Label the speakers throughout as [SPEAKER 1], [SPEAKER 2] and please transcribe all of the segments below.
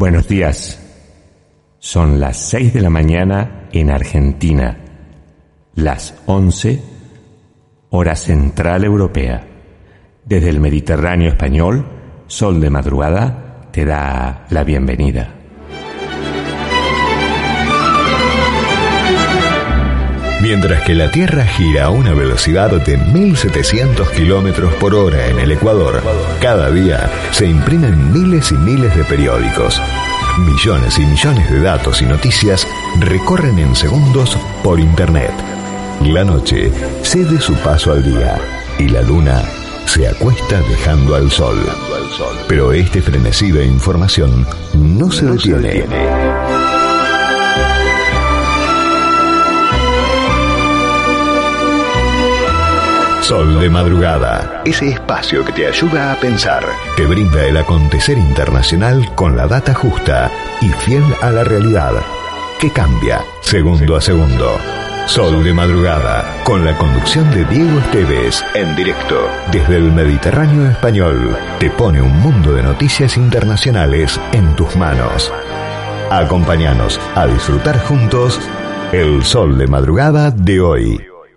[SPEAKER 1] Buenos días. Son las 6 de la mañana en Argentina, las 11 hora central europea. Desde el Mediterráneo español, Sol de Madrugada te da la bienvenida.
[SPEAKER 2] Mientras que la Tierra gira a una velocidad de 1700 kilómetros por hora en el Ecuador, cada día se imprimen miles y miles de periódicos. Millones y millones de datos y noticias recorren en segundos por Internet. La noche cede su paso al día y la luna se acuesta dejando al sol. Pero este frenesí de información no se detiene. Sol de Madrugada, ese espacio que te ayuda a pensar, te brinda el acontecer internacional con la data justa y fiel a la realidad, que cambia segundo a segundo. Sol de Madrugada, con la conducción de Diego Esteves, en directo desde el Mediterráneo español, te pone un mundo de noticias internacionales en tus manos. Acompáñanos a disfrutar juntos el Sol de Madrugada de hoy.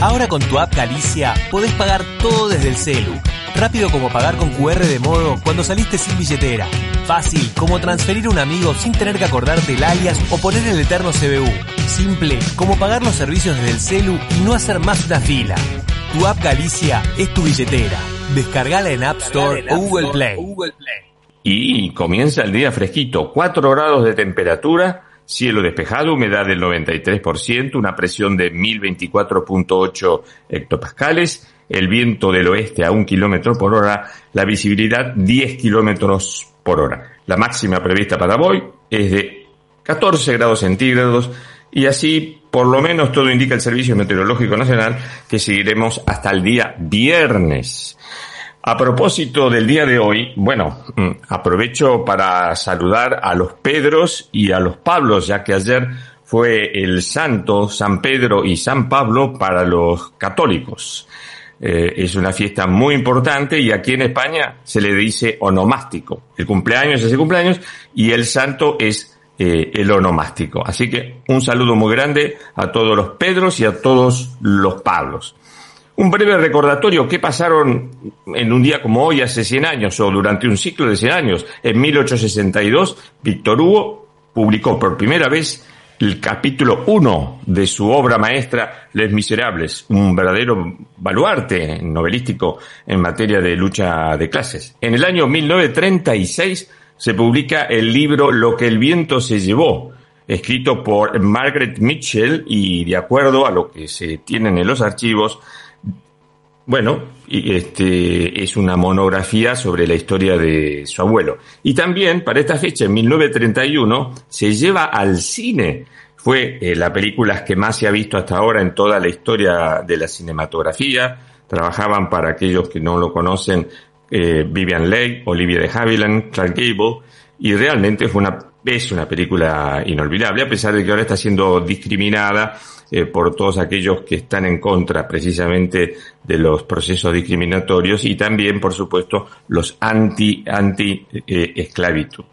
[SPEAKER 3] Ahora con tu app Galicia podés pagar todo desde el celu Rápido como pagar con QR de modo cuando saliste sin billetera. Fácil como transferir a un amigo sin tener que acordarte el alias o poner el eterno CBU. Simple como pagar los servicios desde el celu y no hacer más una fila. Tu app Galicia es tu billetera. Descargala en App Store o Google Play.
[SPEAKER 1] Y comienza el día fresquito, 4 grados de temperatura, cielo despejado, humedad del 93%, una presión de 1024.8 hectopascales el viento del oeste a un kilómetro por hora, la visibilidad 10 kilómetros por hora. La máxima prevista para hoy es de 14 grados centígrados y así por lo menos todo indica el Servicio Meteorológico Nacional que seguiremos hasta el día viernes. A propósito del día de hoy, bueno, mm, aprovecho para saludar a los Pedros y a los Pablos, ya que ayer fue el santo San Pedro y San Pablo para los católicos. Eh, es una fiesta muy importante y aquí en España se le dice onomástico. El cumpleaños es ese cumpleaños y el santo es eh, el onomástico. Así que un saludo muy grande a todos los Pedros y a todos los Pablos. Un breve recordatorio, ¿qué pasaron en un día como hoy hace 100 años o durante un ciclo de 100 años? En 1862, Víctor Hugo publicó por primera vez el capítulo 1 de su obra maestra Les Miserables, un verdadero baluarte novelístico en materia de lucha de clases. En el año 1936 se publica el libro Lo que el viento se llevó, escrito por Margaret Mitchell y de acuerdo a lo que se tienen en los archivos, bueno, este, es una monografía sobre la historia de su abuelo. Y también, para esta fecha, en 1931, se lleva al cine. Fue eh, la película que más se ha visto hasta ahora en toda la historia de la cinematografía. Trabajaban, para aquellos que no lo conocen, eh, Vivian Leigh, Olivia de Havilland, Clark Gable, y realmente fue una, es una película inolvidable, a pesar de que ahora está siendo discriminada eh, por todos aquellos que están en contra precisamente de los procesos discriminatorios y también, por supuesto, los anti, anti eh, esclavitud.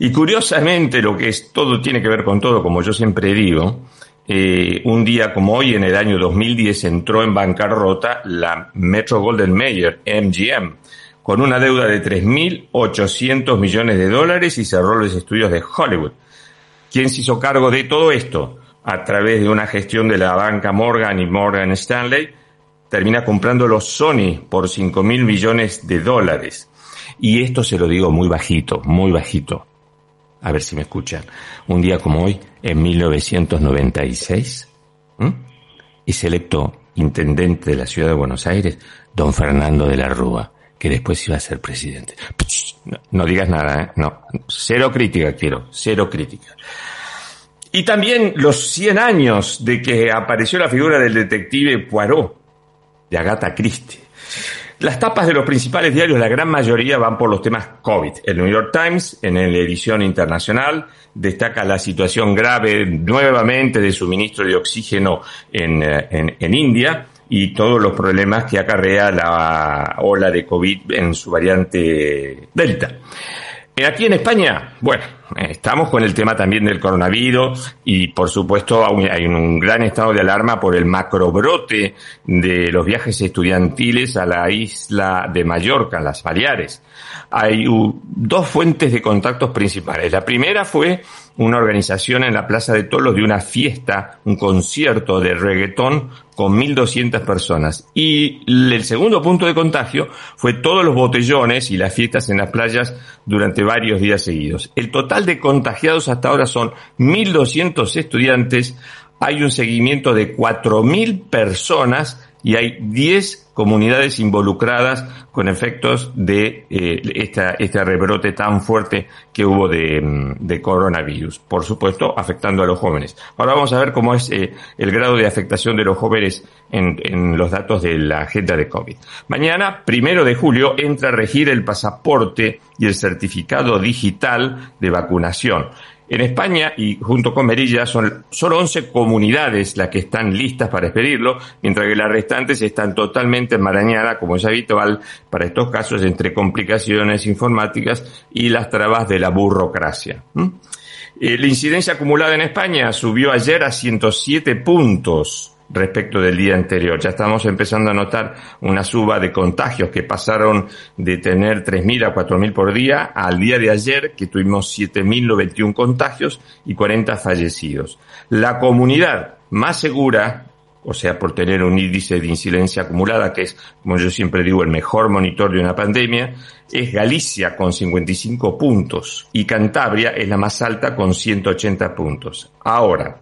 [SPEAKER 1] Y curiosamente, lo que es todo tiene que ver con todo, como yo siempre digo, eh, un día como hoy, en el año 2010, entró en bancarrota la Metro Golden Mayer, MGM, con una deuda de 3.800 millones de dólares y cerró los estudios de Hollywood. ¿Quién se hizo cargo de todo esto? A través de una gestión de la banca Morgan y Morgan Stanley, termina comprando los Sony por 5 mil millones de dólares. Y esto se lo digo muy bajito, muy bajito. A ver si me escuchan. Un día como hoy, en 1996, es electo intendente de la ciudad de Buenos Aires, don Fernando de la Rúa, que después iba a ser presidente. No, no digas nada, ¿eh? No, cero crítica quiero, cero crítica. Y también los 100 años de que apareció la figura del detective Poirot, de Agatha Christie. Las tapas de los principales diarios, la gran mayoría van por los temas COVID. El New York Times, en la edición internacional, destaca la situación grave nuevamente de suministro de oxígeno en, eh, en, en India y todos los problemas que acarrea la ola de COVID en su variante Delta. Eh, aquí en España, bueno, estamos con el tema también del coronavirus y por supuesto hay un gran estado de alarma por el macrobrote de los viajes estudiantiles a la isla de Mallorca, las Baleares. Hay dos fuentes de contactos principales. La primera fue una organización en la Plaza de Tolos de una fiesta, un concierto de reggaetón con 1.200 personas. Y el segundo punto de contagio fue todos los botellones y las fiestas en las playas durante varios días seguidos. El total de contagiados hasta ahora son 1.200 estudiantes, hay un seguimiento de 4.000 personas y hay 10 comunidades involucradas con efectos de eh, esta, este rebrote tan fuerte que hubo de, mm, de, coronavirus. Por supuesto, afectando a los jóvenes. Ahora vamos a ver cómo es eh, el grado de afectación de los jóvenes en, en los datos de la agenda de COVID. Mañana, primero de julio, entra a regir el pasaporte y el certificado digital de vacunación. En España y junto con Merilla son solo 11 comunidades las que están listas para expedirlo, mientras que las restantes están totalmente enmarañadas, como es habitual para estos casos, entre complicaciones informáticas y las trabas de la burocracia. Eh, la incidencia acumulada en España subió ayer a 107 puntos respecto del día anterior. Ya estamos empezando a notar una suba de contagios que pasaron de tener 3.000 a 4.000 por día al día de ayer que tuvimos 7.091 contagios y 40 fallecidos. La comunidad más segura, o sea, por tener un índice de incidencia acumulada, que es, como yo siempre digo, el mejor monitor de una pandemia, es Galicia con 55 puntos y Cantabria es la más alta con 180 puntos. Ahora,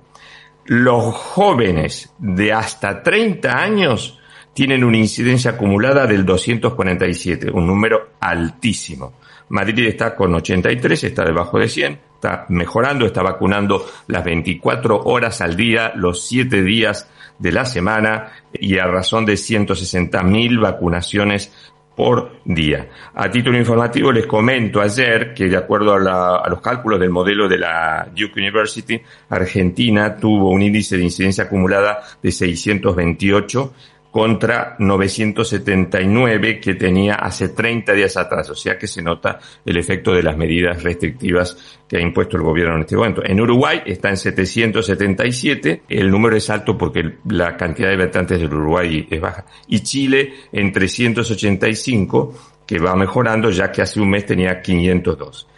[SPEAKER 1] los jóvenes de hasta 30 años tienen una incidencia acumulada del 247, un número altísimo. Madrid está con 83, está debajo de 100, está mejorando, está vacunando las 24 horas al día, los 7 días de la semana y a razón de 160.000 vacunaciones por día. A título informativo les comento ayer que de acuerdo a, los cálculos del modelo de la Duke University, Argentina tuvo un índice de incidencia acumulada de 628 contra 979 que tenía hace 30 días atrás. O sea que se nota el efecto de las medidas restrictivas que ha impuesto el gobierno en este momento. En Uruguay está en 777. El número es alto porque la cantidad de habitantes del Uruguay es baja. Y Chile en 385 que va mejorando ya que hace un mes tenía 502.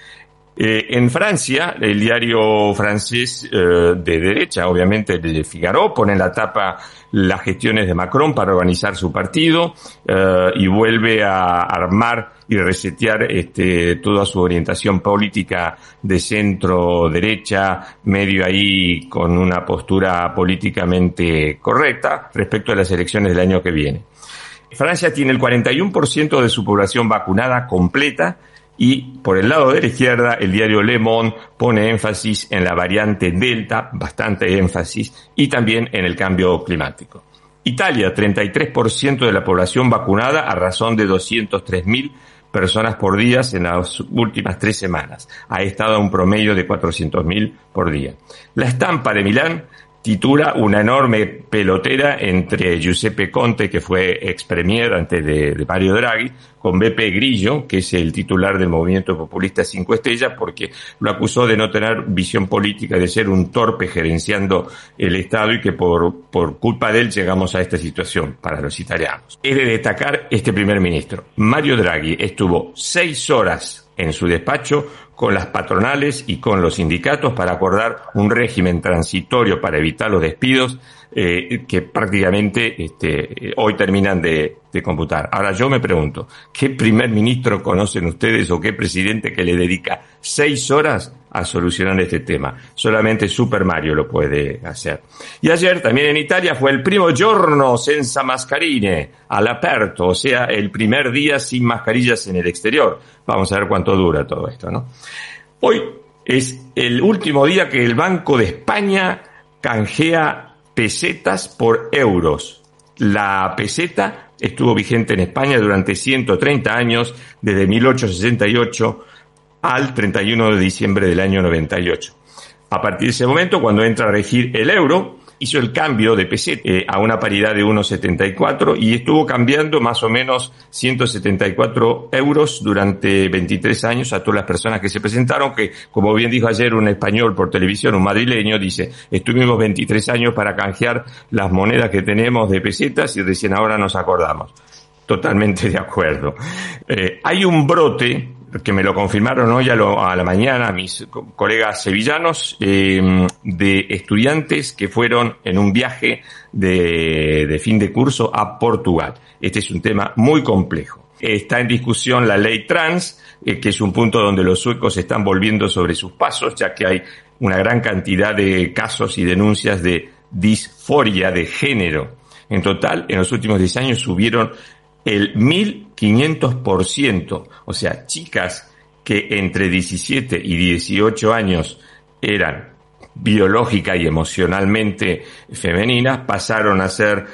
[SPEAKER 1] Eh, en Francia, el diario francés eh, de derecha, obviamente el de Figaro, pone en la tapa las gestiones de Macron para organizar su partido eh, y vuelve a armar y resetear este, toda su orientación política de centro derecha, medio ahí con una postura políticamente correcta respecto a las elecciones del año que viene. Francia tiene el 41% de su población vacunada completa y por el lado de la izquierda, el diario Le Monde pone énfasis en la variante Delta, bastante énfasis, y también en el cambio climático. Italia, 33% de la población vacunada a razón de 203.000 personas por día en las últimas tres semanas. Ha estado a un promedio de 400.000 por día. La estampa de Milán titula una enorme pelotera entre Giuseppe Conte, que fue ex premier antes de, Mario Draghi, con Beppe Grillo, que es el titular del movimiento populista Cinco Estrellas, porque lo acusó de no tener visión política, de ser un torpe gerenciando el Estado y que por, por culpa de él llegamos a esta situación para los italianos. Es de destacar este primer ministro. Mario Draghi estuvo seis horas en su despacho con las patronales y con los sindicatos para acordar un régimen transitorio para evitar los despidos eh, que prácticamente este, hoy terminan de, de, computar. Ahora yo me pregunto, ¿qué primer ministro conocen ustedes o qué presidente que le dedica seis horas a solucionar este tema? Solamente Super Mario lo puede hacer. Y ayer también en Italia fue el primo giorno senza mascarine, all'aperto, o sea, el primer día sin mascarillas en el exterior. Vamos a ver cuánto dura todo esto, ¿no? Hoy es el último día que el Banco de España canjea pesetas por euros. La peseta estuvo vigente en España durante 130 años, desde 1868 al 31 de diciembre del año 98. A partir de ese momento, cuando entra a regir el euro, hizo el cambio de peseta eh, a una paridad de 1,74 y estuvo cambiando más o menos 174 euros durante 23 años a todas las personas que se presentaron, que como bien dijo ayer un español por televisión, un madrileño, dice, estuvimos 23 años para canjear las monedas que tenemos de pesetas y recién ahora nos acordamos. Totalmente de acuerdo. Eh, hay un brote que me lo confirmaron hoy a, la mañana mis colegas sevillanos, em, de estudiantes que fueron en un viaje de, fin de curso a Portugal. Este es un tema muy complejo. Está en discusión la ley trans, eh, que es un punto donde los suecos están volviendo sobre sus pasos, ya que hay una gran cantidad de casos y denuncias de disforia de género. En total, en los últimos 10 años subieron el 1500%, o sea, chicas que entre 17 y 18 años eran biológica y emocionalmente femeninas, pasaron a ser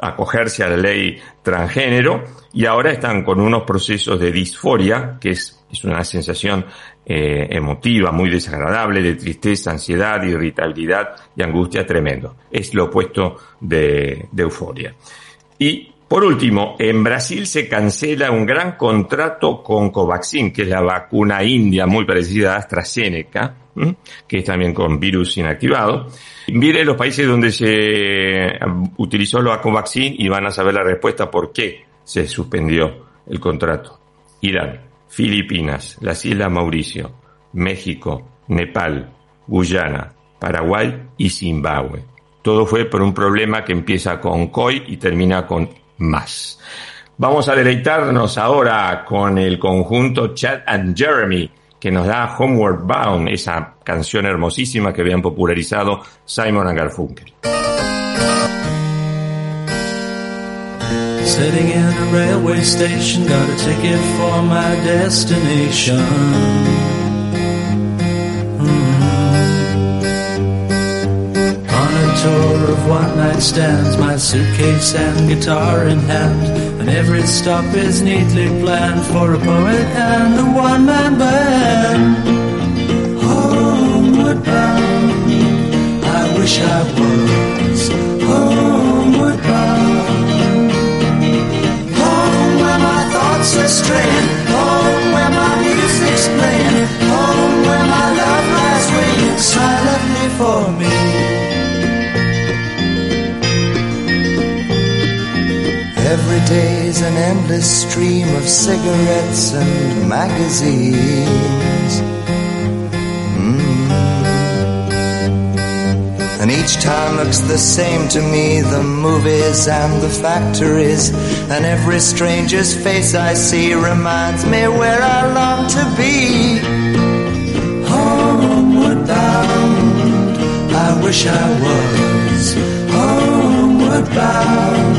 [SPEAKER 1] acogerse a la ley transgénero y ahora están con unos procesos de disforia, que es, es una sensación eh, emotiva muy desagradable, de tristeza, ansiedad, irritabilidad y angustia tremendo. Es lo opuesto de, de euforia. Y por último, en Brasil se cancela un gran contrato con Covaxin, que es la vacuna india muy parecida a AstraZeneca, que es también con virus inactivado. Mire los países donde se utilizó la Covaxin y van a saber la respuesta por qué se suspendió el contrato. Irán, Filipinas, las Islas Mauricio, México, Nepal, Guyana, Paraguay y Zimbabue. Todo fue por un problema que empieza con COI y termina con más. Vamos a deleitarnos ahora con el conjunto Chad and Jeremy, que nos da Homeward Bound, esa canción hermosísima que habían popularizado Simon and Garfunkel. Tour of one night stands, my suitcase and guitar in hand. And every stop is neatly planned for a poet and a one man band. Homeward bound, I wish I was homeward bound. Home where my thoughts are straying, home where my music's playing, home where my love lies waiting silently for me. Every day's an endless stream of cigarettes and magazines. Mm. And each town looks the same to me the movies and the factories. And every stranger's face I see reminds me where I long to be. Homeward bound, I wish I was homeward bound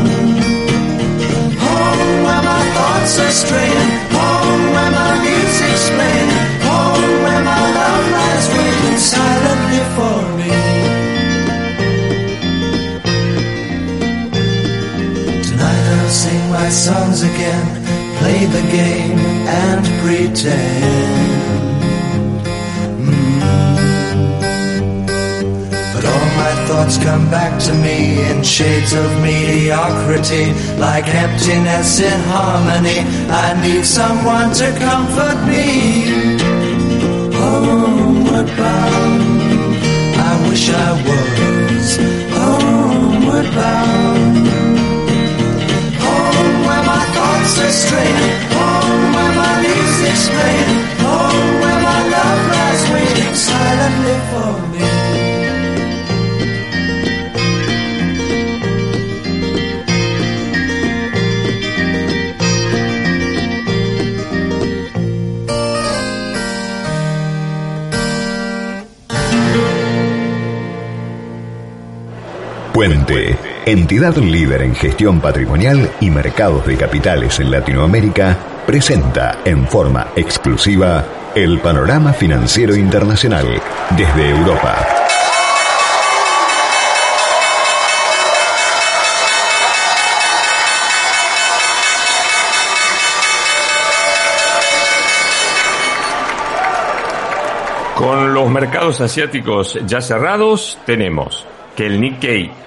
[SPEAKER 1] thoughts are straying. Home where my music's playing. Home where my love lies waiting silently for me. Tonight I'll sing my songs again, play the game and pretend. Thoughts come back to me in shades of mediocrity, like emptiness in harmony. I need someone to comfort me. Oh, homeward bound, I wish I was oh, homeward bound. Home oh, where my thoughts are straying, home where my music's playing, home where my love lies waiting silently for me.
[SPEAKER 2] Entidad líder en gestión patrimonial y mercados de capitales en Latinoamérica, presenta en forma exclusiva El panorama financiero internacional desde Europa.
[SPEAKER 1] Con los mercados asiáticos ya cerrados, tenemos que el Nikkei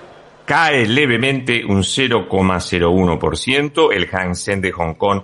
[SPEAKER 1] cae levemente un 0,01%, el Hang Seng de Hong Kong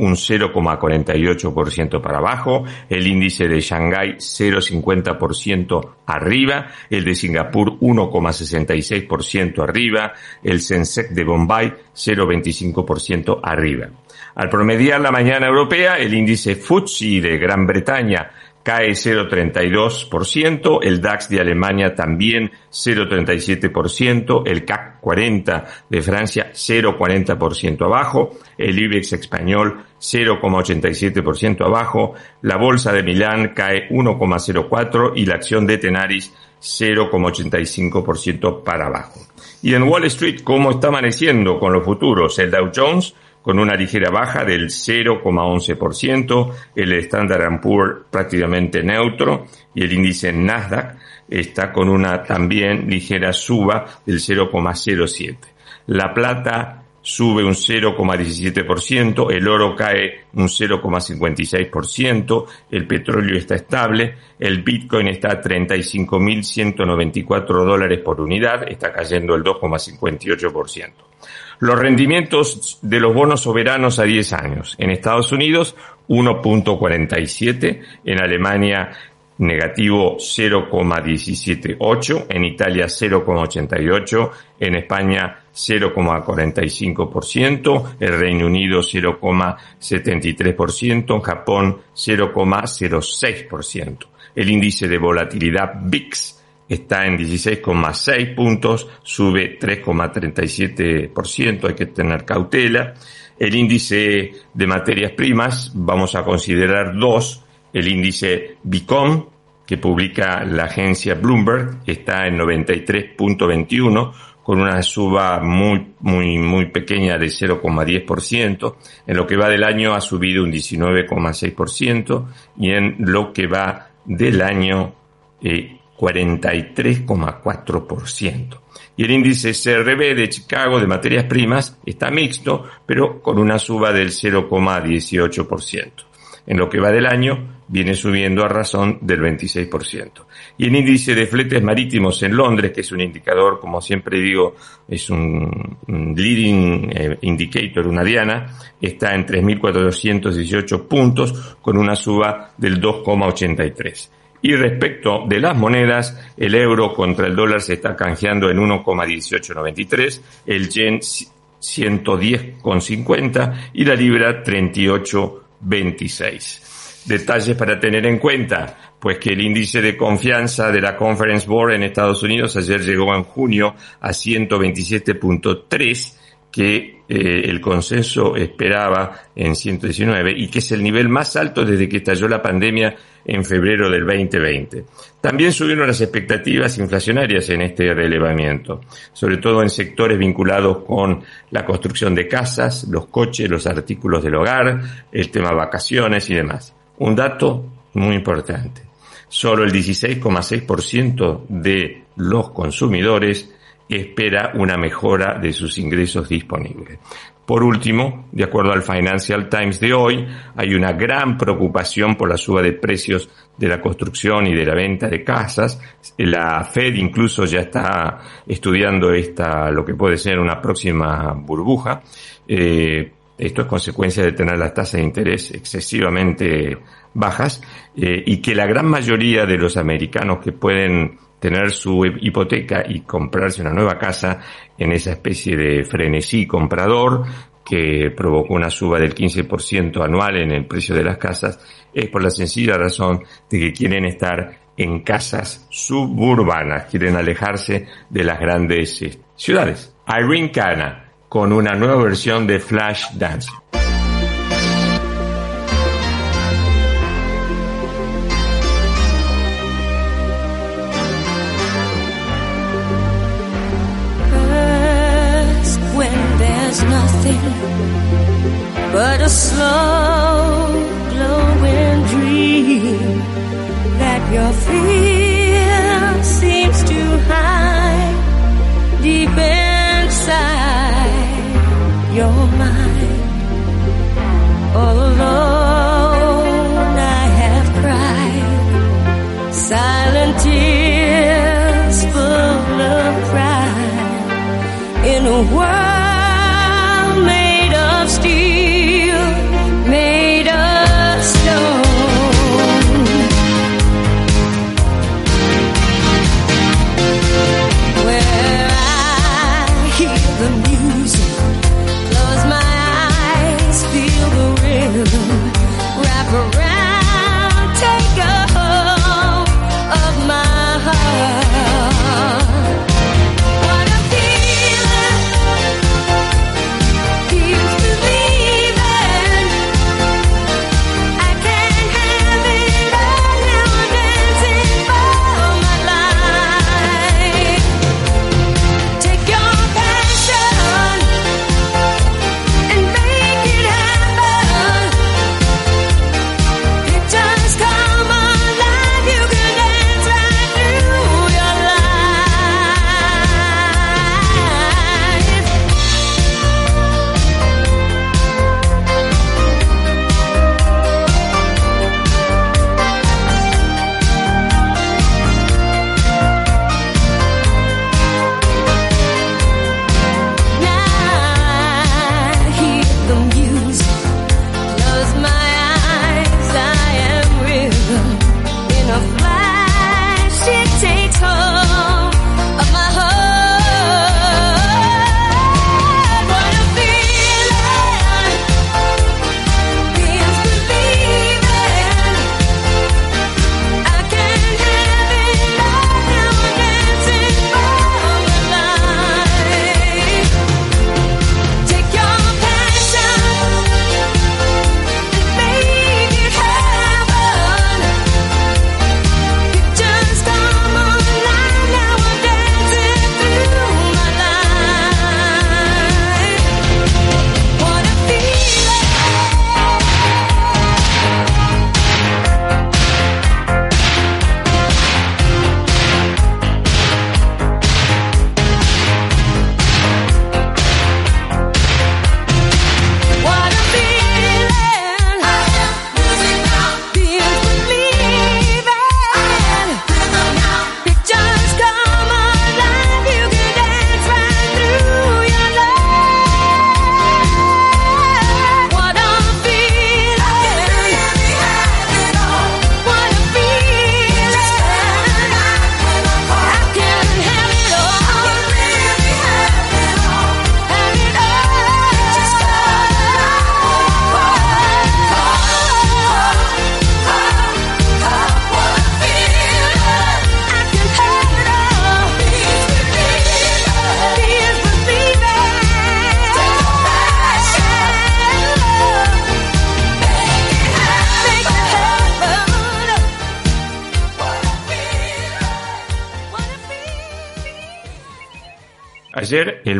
[SPEAKER 1] un 0,48% para abajo, el índice de Shanghái 0,50% arriba, el de Singapur 1,66% arriba, el Sensex de Bombay 0,25% arriba. Al promediar la mañana europea, el índice FTSE de Gran Bretaña cae 0,32%, el DAX de Alemania también 0,37%, el CAC 40 de Francia 0,40% abajo, el IBEX español 0,87% abajo, la bolsa de Milán cae 1,04% y la acción de Tenaris 0,85% para abajo. Y en Wall Street, ¿cómo está amaneciendo con los futuros? El Dow Jones con una ligera baja del 0,11%, el Standard Poor's prácticamente neutro y el índice Nasdaq está con una también ligera suba del 0,07. La plata sube un 0,17%, el oro cae un 0,56%, el petróleo está estable, el Bitcoin está a 35.194 dólares por unidad, está cayendo el 2,58%. Los rendimientos de los bonos soberanos a 10 años. En Estados Unidos, 1.47. En Alemania, negativo 0,178. En Italia, 0,88. En España, 0,45%. El Reino Unido, 0,73%. En Japón, 0,06%. El índice de volatilidad VIX está en 16,6 puntos, sube 3,37%, hay que tener cautela. El índice de materias primas, vamos a considerar dos, el índice BICOM, que publica la agencia Bloomberg, está en 93.21, con una suba muy, muy, muy pequeña de 0,10%. En lo que va del año ha subido un 19,6% y en lo que va del año eh, 43,4%. Y el índice CRB de Chicago de materias primas está mixto, pero con una suba del 0,18%. En lo que va del año, viene subiendo a razón del 26%. Y el índice de fletes marítimos en Londres, que es un indicador, como siempre digo, es un, leading eh, indicator, una diana, está en 3.418 puntos con una suba del 2,83%. Y respecto de las monedas, el euro contra el dólar se está canjeando en 1,1893, el yen 110,50 y la libra 38,26. Detalles para tener en cuenta, pues que el índice de confianza de la Conference Board en Estados Unidos ayer llegó en junio a 127.3 que eh, el consenso esperaba en 119 y que es el nivel más alto desde que estalló la pandemia en febrero del 2020. También subieron las expectativas inflacionarias en este relevamiento, sobre todo en sectores vinculados con la construcción de casas, los coches, los artículos del hogar, el tema vacaciones y demás. Un dato muy importante. Solo el 16,6% de los consumidores espera una mejora de sus ingresos disponibles. Por último, de acuerdo al Financial Times de hoy, hay una gran preocupación por la suba de precios de la construcción y de la venta de casas. La Fed incluso ya está estudiando esta, lo que puede ser una próxima burbuja. Eh, esto es consecuencia de tener las tasas de interés excesivamente bajas eh, y que la gran mayoría de los americanos que pueden tener su hipoteca y comprarse una nueva casa en esa especie de frenesí comprador que provocó una suba del 15% anual en el precio de las casas, es por la sencilla razón de que quieren estar en casas suburbanas, quieren alejarse de las grandes eh, ciudades. Irene Kana, con una nueva versión de Flash Dance.
[SPEAKER 4] but a slow glowing dream
[SPEAKER 5] that your fear seems to hide deep inside your mind. Oh, All alone.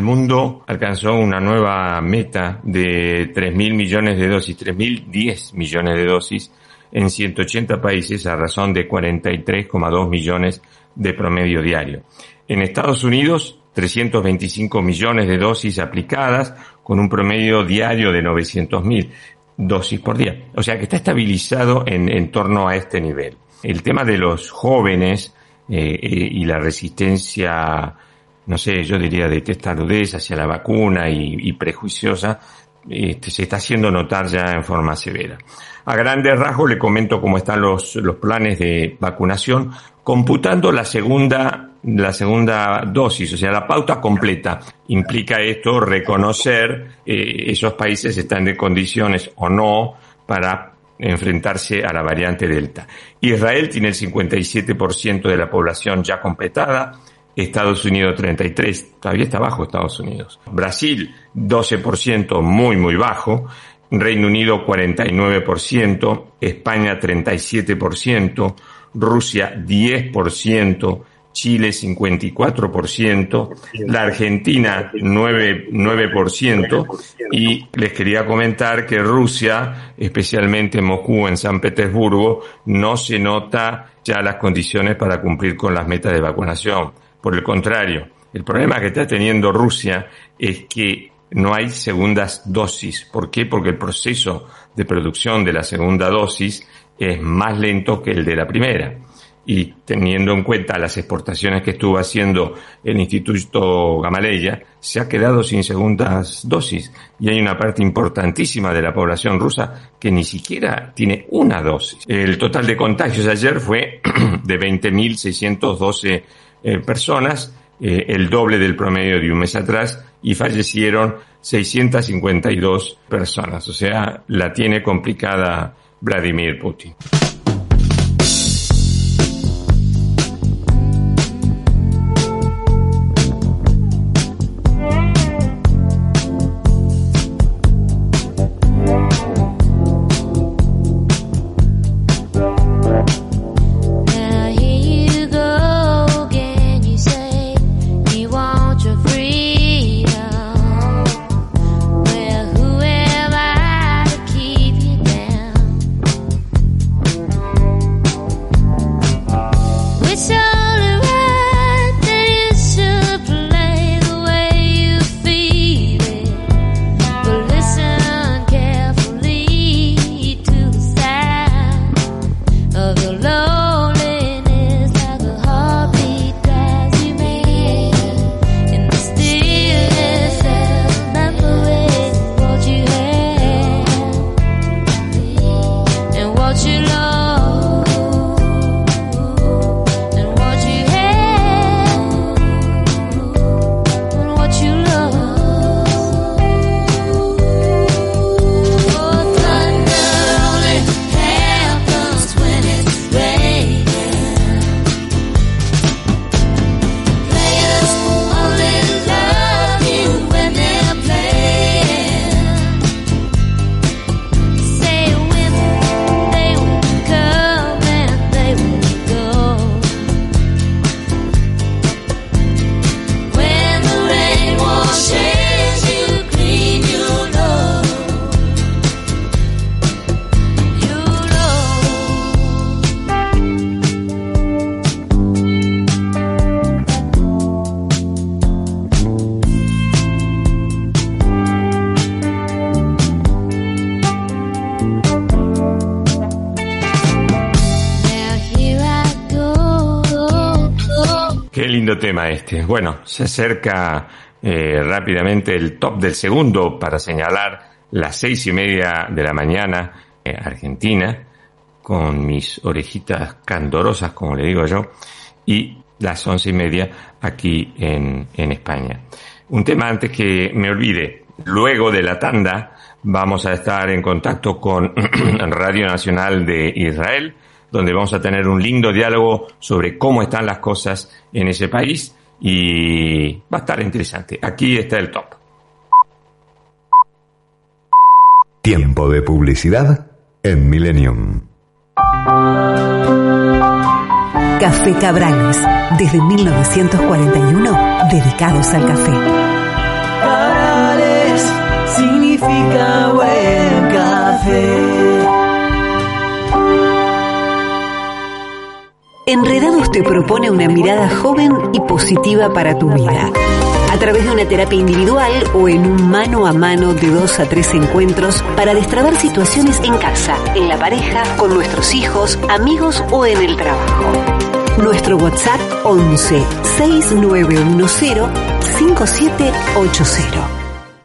[SPEAKER 5] El mundo alcanzó una nueva meta de 3.000 millones de dosis, 3.010 millones de dosis en 180 países a razón de 43,2 millones de promedio diario. En Estados Unidos, 325 millones de dosis aplicadas con un promedio diario de 900.000 dosis por día. O sea que está estabilizado en, torno a este nivel. El tema de los jóvenes eh, eh y la resistencia no sé, yo diría de testarudez hacia la vacuna y, prejuiciosa, este, se está haciendo notar ya en forma severa. A grandes rasgos le comento cómo están los, los planes de vacunación, computando la segunda, la segunda dosis, o sea, la pauta completa. Implica esto reconocer eh, esos países están en condiciones o no para enfrentarse a la variante Delta. Israel tiene el 57% de la población ya completada, Estados Unidos 33, todavía está bajo Estados Unidos. Brasil 12%, muy muy bajo. Reino Unido 49%, España 37%, Rusia 10%,
[SPEAKER 1] Chile 54%, la Argentina 9%, 9% y les quería comentar que Rusia, especialmente Moscú en San Petersburgo, no se nota ya las condiciones para cumplir con las metas de vacunación. Por el contrario, el problema que está teniendo Rusia es que no hay segundas dosis. ¿Por qué? Porque el proceso de producción de la segunda dosis es más lento que el de la primera y teniendo en cuenta las exportaciones que estuvo haciendo el Instituto Gamaleya, se ha quedado sin segundas dosis y hay una parte importantísima de la población rusa que ni siquiera tiene una dosis. El total de contagios ayer fue de 20.612 eh, personas, eh, el doble del promedio de un mes atrás y fallecieron 652 personas. O sea, la tiene complicada Vladimir Putin. Este. Bueno, se acerca eh, rápidamente el top del segundo para señalar las seis y media de la mañana eh, Argentina, con mis orejitas candorosas, como le digo yo, y las once y media aquí en, en España. Un tema antes que me olvide, luego de la tanda vamos a estar en contacto con Radio Nacional de Israel, donde vamos a tener un lindo diálogo sobre cómo están las cosas en ese país y va a estar interesante. Aquí está el top.
[SPEAKER 2] Tiempo de publicidad en Millennium.
[SPEAKER 4] Café Cabrales, desde 1941, dedicados al café.
[SPEAKER 6] Cabrales significa buen café.
[SPEAKER 4] Enredados te propone una mirada joven y positiva para tu vida. A través de una terapia individual o en un mano a mano de dos a tres encuentros para destrabar situaciones en casa, en la pareja, con nuestros hijos, amigos o en el trabajo. Nuestro WhatsApp 11 6910 5780.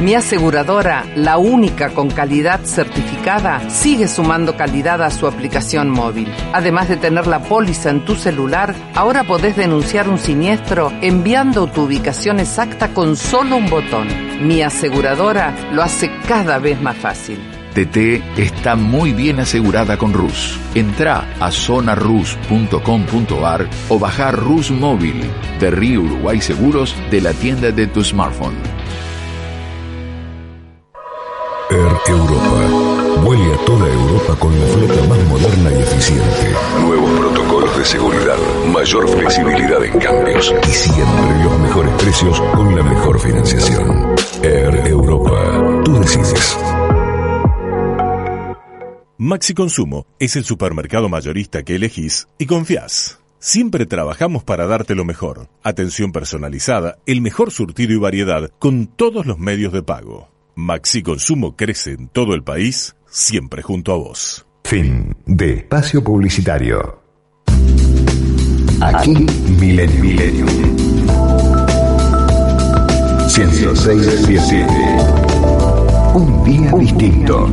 [SPEAKER 7] Mi aseguradora, la única con calidad certificada, sigue sumando calidad a su aplicación móvil. Además de tener la póliza en tu celular, ahora podés denunciar un siniestro enviando tu ubicación exacta con solo un botón. Mi aseguradora lo hace cada vez más fácil.
[SPEAKER 8] TT está muy bien asegurada con RUS. Entra a zonarus.com.ar o bajar RUS Móvil de Río Uruguay Seguros de la tienda de tu smartphone.
[SPEAKER 2] Air Europa. Vuele a toda Europa con la flota más moderna y eficiente. Nuevos protocolos de seguridad, mayor flexibilidad en cambios y siempre los mejores precios con la mejor financiación. Air Europa. Tú decides.
[SPEAKER 9] Maxi Consumo es el supermercado mayorista que elegís y confías. Siempre trabajamos para darte lo mejor. Atención personalizada, el mejor surtido y variedad con todos los medios de pago. Maxi Consumo crece en todo el país, siempre junto a vos.
[SPEAKER 2] Fin de espacio publicitario. Aquí Milenio. Milenio. 106 Un día distinto.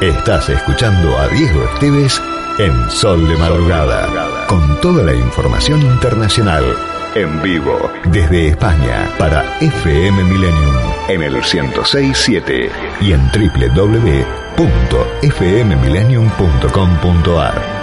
[SPEAKER 2] Estás escuchando a Diego Esteves en Sol de Madrugada, con toda la información internacional en vivo desde España para FM Millennium en el 1067 y en www.fmmillennium.com.ar.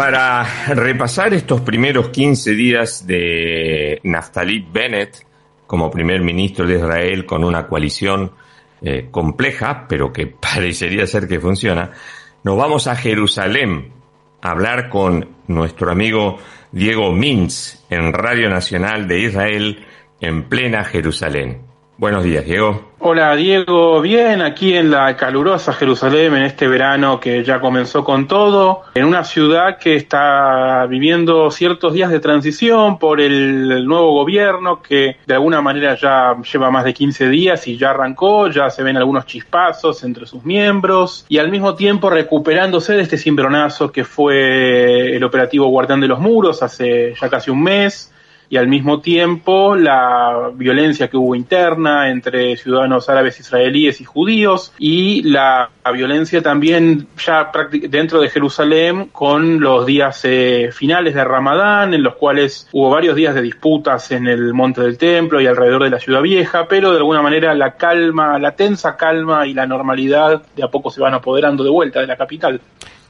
[SPEAKER 1] para repasar estos primeros 15 días de Naftali Bennett como primer ministro de Israel con una coalición eh, compleja, pero que parecería ser que funciona, nos vamos a Jerusalén a hablar con nuestro amigo Diego Mintz en Radio Nacional de Israel en plena Jerusalén. Buenos días, Diego.
[SPEAKER 10] Hola, Diego. Bien, aquí en la calurosa Jerusalén, en este verano que ya comenzó con todo, en una ciudad que está viviendo ciertos días de transición por el, nuevo gobierno que de alguna manera ya lleva más de 15 días y ya arrancó, ya se ven algunos chispazos entre sus miembros y al mismo tiempo recuperándose de este cimbronazo que fue el operativo Guardián de los Muros hace ya casi un mes y al mismo tiempo la violencia que hubo interna entre ciudadanos árabes israelíes y judíos y la, violencia también ya dentro de Jerusalén con los días eh, finales de Ramadán en los cuales hubo varios días de disputas en el monte del templo y alrededor de la ciudad vieja, pero de alguna manera la calma, la tensa calma y la normalidad de a poco se van apoderando de vuelta de la capital.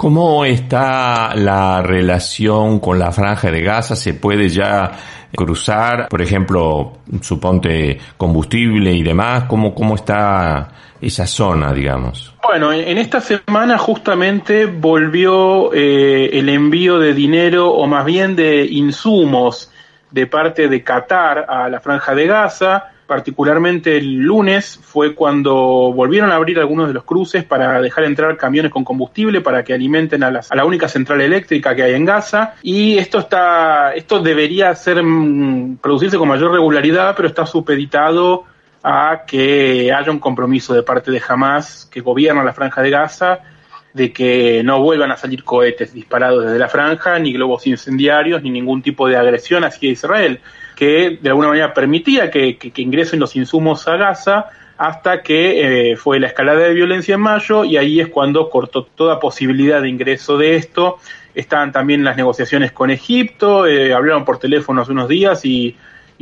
[SPEAKER 1] ¿Cómo está la relación con la franja de Gaza? ¿Se puede ya cruzar, por ejemplo, suponte combustible y demás? ¿Cómo, cómo está esa zona, digamos?
[SPEAKER 10] Bueno, en esta semana justamente volvió eh, el envío de dinero o más bien de insumos de parte de Qatar a la franja de Gaza particularmente el lunes fue cuando volvieron a abrir algunos de los cruces para dejar entrar camiones con combustible para que alimenten a, la única central eléctrica que hay en Gaza. Y esto está esto debería ser mm, producirse con mayor regularidad pero está supeditado a que haya un compromiso de parte de Hamas que gobierna la franja de Gaza de que no vuelvan a salir cohetes disparados desde la franja, ni globos incendiarios, ni ningún tipo de agresión hacia Israel que de alguna manera permitía que, ingresen los insumos a Gaza hasta que eh, fue la escalada de violencia en mayo y ahí es cuando cortó toda posibilidad de ingreso de esto. Estaban también las negociaciones con Egipto, eh, hablaron por teléfono hace unos días y,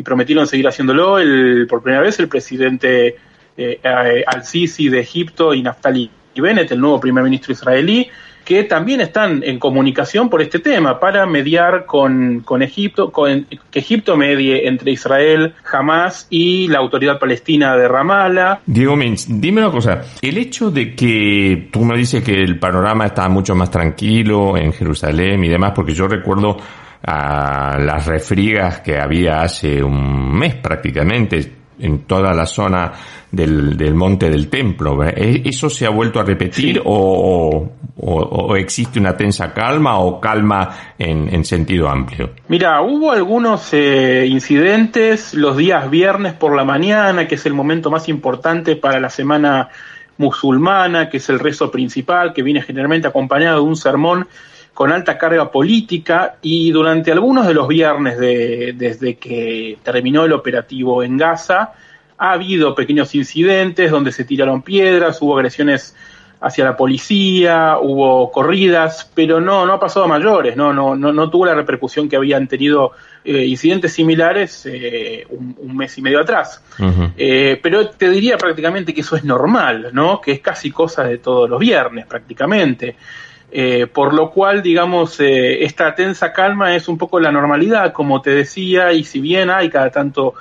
[SPEAKER 10] prometieron seguir haciéndolo. El, por primera vez el presidente eh, al-Sisi de Egipto y Naftali Bennett, el nuevo primer ministro israelí, que también están en comunicación por este tema, para mediar con, con Egipto, con, que Egipto medie entre Israel, Hamas y la autoridad palestina de Ramallah.
[SPEAKER 1] Diego Mins, dime una cosa, el hecho de que tú me dices que el panorama está mucho más tranquilo en Jerusalén y demás, porque yo recuerdo a las refrigas que había hace un mes prácticamente, en toda la zona del, del monte del templo. ¿E, ¿Eso se ha vuelto a repetir o, o, existe una tensa calma o calma en, en sentido amplio?
[SPEAKER 10] Mira, hubo algunos eh, incidentes los días viernes por la mañana, que es el momento más importante para la semana musulmana, que es el rezo principal, que viene generalmente acompañado de un sermón con alta carga política y durante algunos de los viernes de, desde que terminó el operativo en Gaza ha habido pequeños incidentes donde se tiraron piedras, hubo agresiones hacia la policía, hubo corridas, pero no, no ha pasado a mayores, no, no, no, no tuvo la repercusión que habían tenido eh, incidentes similares eh, un, mes y medio atrás. Eh, pero te diría prácticamente que eso es normal, ¿no? Que es casi cosa de todos los viernes, prácticamente. Eh, por lo cual, digamos, eh, esta tensa calma es un poco la normalidad, como te decía, y si bien hay cada tanto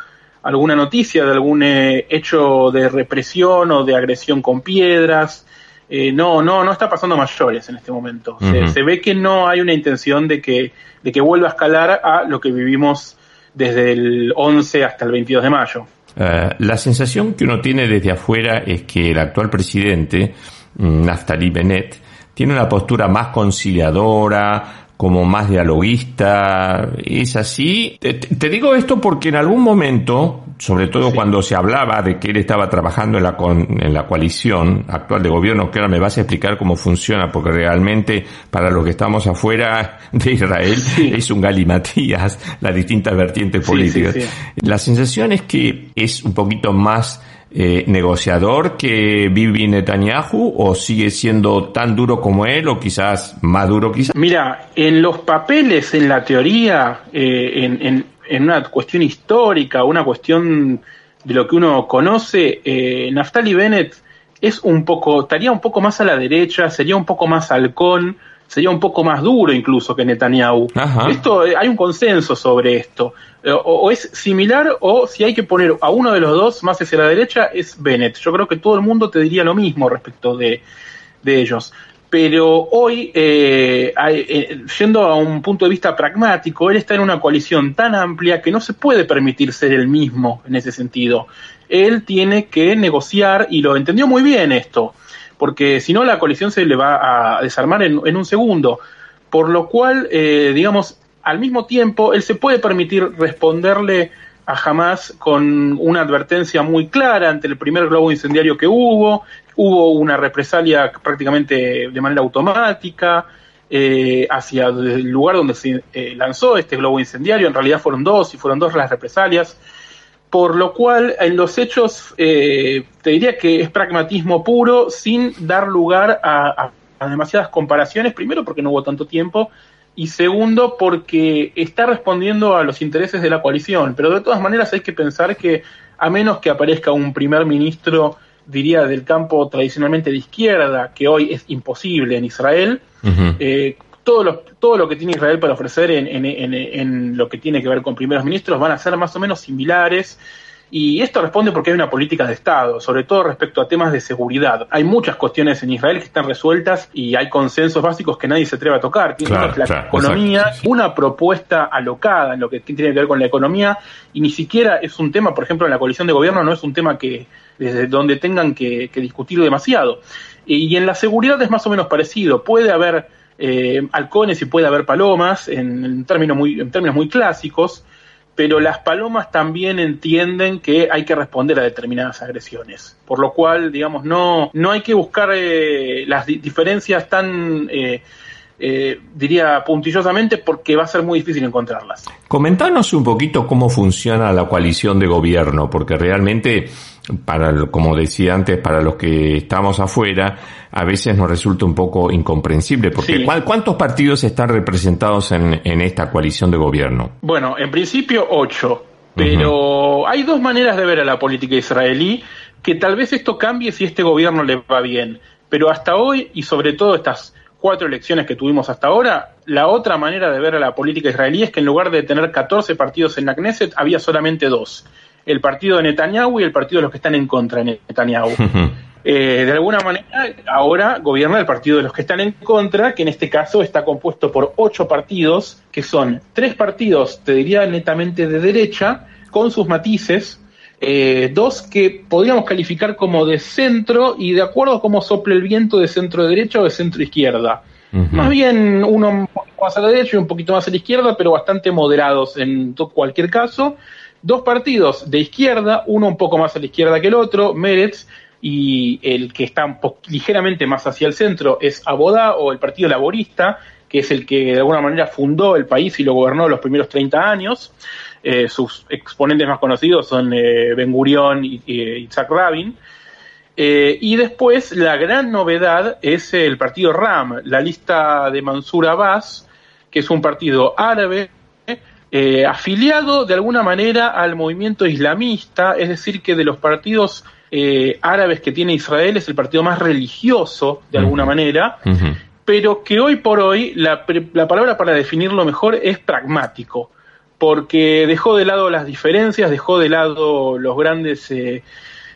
[SPEAKER 10] alguna noticia de algún eh, hecho de represión o de agresión con piedras, no, no, no está pasando mayores en este momento. se, ve que no hay una intención de que, de que vuelva a escalar a lo que vivimos desde el 11 hasta el 22 de mayo.
[SPEAKER 1] la sensación que uno tiene desde afuera es que el actual presidente, mm, Naftali Bennett, tiene una postura más conciliadora, como más dialoguista, es así. Te, digo esto porque en algún momento, sobre todo cuando se hablaba de que él estaba trabajando en la, en la coalición actual de gobierno, que ahora me vas a explicar cómo funciona, porque realmente para los que estamos afuera de Israel es un galimatías las distintas vertientes políticas. La sensación es que es un poquito más eh, negociador que Bibi Netanyahu o sigue siendo tan duro como él o quizás más duro quizás?
[SPEAKER 10] Mira, en los papeles, en la teoría, eh, en, en, una cuestión histórica, una cuestión de lo que uno conoce, eh, Naftali Bennett es un poco, estaría un poco más a la derecha, sería un poco más halcón, sería un poco más duro incluso que Netanyahu. Esto, eh, hay un consenso sobre esto. Eh, o, es similar o si hay que poner a uno de los dos más hacia la derecha es Bennett. Yo creo que todo el mundo te diría lo mismo respecto de, ellos. Pero hoy, eh, yendo a un punto de vista pragmático, él está en una coalición tan amplia que no se puede permitir ser el mismo en ese sentido. Él tiene que negociar y lo entendió muy bien esto porque si no la coalición se le va a desarmar en, un segundo. Por lo cual, eh, digamos, al mismo tiempo, él se puede permitir responderle a Hamas con una advertencia muy clara ante el primer globo incendiario que hubo, hubo una represalia prácticamente de manera automática eh, hacia el lugar donde se eh, lanzó este globo incendiario, en realidad fueron dos y fueron dos las represalias, por lo cual en los hechos eh, te diría que es pragmatismo puro sin dar lugar a, demasiadas comparaciones, primero porque no hubo tanto tiempo. Y segundo porque está respondiendo a los intereses de la coalición, pero de todas maneras hay que pensar que a menos que aparezca un primer ministro diría del campo tradicionalmente de izquierda, que hoy es imposible en Israel, todo lo, todo lo que tiene Israel para ofrecer en, lo que tiene que ver con primeros ministros van a ser más o menos similares. Y esto responde porque hay una política de Estado, sobre todo respecto a temas de seguridad. Hay muchas cuestiones en Israel que están resueltas y hay consensos básicos que nadie se atreve a tocar. la economía, una propuesta alocada en lo que tiene que ver con la economía y ni siquiera es un tema, por ejemplo, en la coalición de gobierno no es un tema que desde donde tengan que, que discutir demasiado. Y en la seguridad es más o menos parecido. Puede haber eh, halcones y puede haber palomas en, términos muy, clásicos, pero las palomas también entienden que hay que responder a determinadas agresiones. Por lo cual, digamos, no, no hay que buscar eh, las diferencias tan, eh, diría puntillosamente, porque va a ser muy difícil encontrarlas.
[SPEAKER 1] Comentanos un poquito cómo funciona la coalición de gobierno, porque realmente, para, como decía antes, para los que estamos afuera, a veces nos resulta un poco incomprensible, porque ¿cuántos partidos están representados en, en esta coalición de gobierno?
[SPEAKER 10] Bueno, en principio ocho, pero hay dos maneras de ver a la política israelí, que tal vez esto cambie si este gobierno le va bien, pero hasta hoy, y sobre todo estas cuatro elecciones que tuvimos hasta ahora, la otra manera de ver a la política israelí es que en lugar de tener 14 partidos en la Knesset, había solamente dos. El partido de Netanyahu y el partido de los que están en contra de Netanyahu. Eh, de alguna manera, ahora gobierna el partido de los que están en contra, que en este caso está compuesto por ocho partidos, que son tres partidos, te diría netamente de derecha, con sus matices, eh, dos que podríamos calificar como de centro y de acuerdo a cómo sople el viento de centro derecha o de centro izquierda. Más bien uno un poquito más a la derecha y un poquito más a la izquierda, pero bastante moderados en cualquier caso. Dos partidos de izquierda, uno un poco más a la izquierda que el otro, Meretz, y el que está ligeramente más hacia el centro es Abodá o el Partido Laborista, que es el que de alguna manera fundó el país y lo gobernó los primeros 30 años. Eh, sus exponentes más conocidos son eh, Ben Gurion y Isaac Rabin. Eh, y después la gran novedad es el partido RAM, la lista de Mansur Abbas, que es un partido árabe afiliado de alguna manera al movimiento islamista, es decir, que de los partidos árabes que tiene Israel es el partido más religioso, de alguna manera, pero que hoy por hoy la, la palabra para definirlo mejor es pragmático porque dejó de lado las diferencias, dejó de lado los grandes, eh,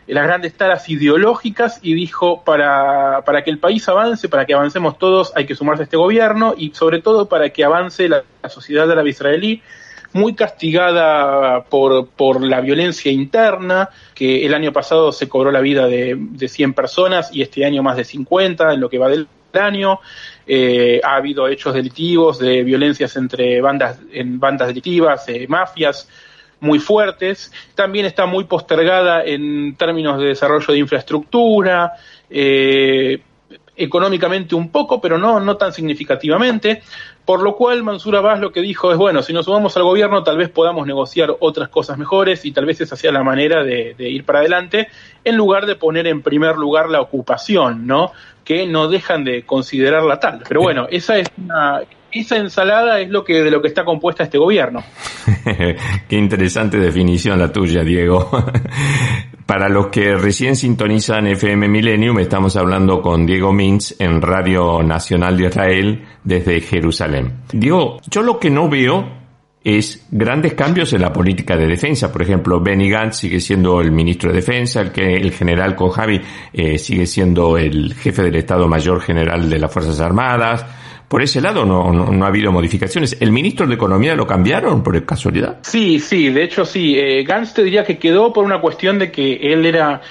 [SPEAKER 10] las grandes taras ideológicas y dijo para, para que el país avance, para que avancemos todos, hay que sumarse a este gobierno y sobre todo para que avance la, sociedad árabe israelí, muy castigada por, por la violencia interna, que el año pasado se cobró la vida de, de 100 personas y este año más de 50 en lo que va del año. Eh, ha habido hechos delictivos de violencias entre bandas, en bandas delictivas, eh, mafias muy fuertes. También está muy postergada en términos de desarrollo de infraestructura, eh, económicamente un poco, pero no, no tan significativamente. Por lo cual Mansur Abbas lo que dijo es, bueno, si nos sumamos al gobierno tal vez podamos negociar otras cosas mejores y tal vez esa sea la manera de, de ir para adelante, en lugar de poner en primer lugar la ocupación, ¿no? que no dejan de considerarla tal. Pero bueno, esa es una, esa ensalada es lo que de lo que está compuesta este gobierno.
[SPEAKER 1] Qué interesante definición la tuya, Diego. Para los que recién sintonizan FM Millennium, estamos hablando con Diego Mintz en Radio Nacional de Israel desde Jerusalén. Diego, yo lo que no veo es grandes cambios en la política de defensa. Por ejemplo, Benny Gantz sigue siendo el ministro de Defensa, el que el general Kojavi eh, sigue siendo el jefe del Estado Mayor General de las Fuerzas Armadas. Por ese lado no, no, ha habido modificaciones. ¿El ministro de Economía lo cambiaron por casualidad?
[SPEAKER 10] Sí, sí, de hecho sí. Eh, Gantz te diría que quedó por una cuestión de que él era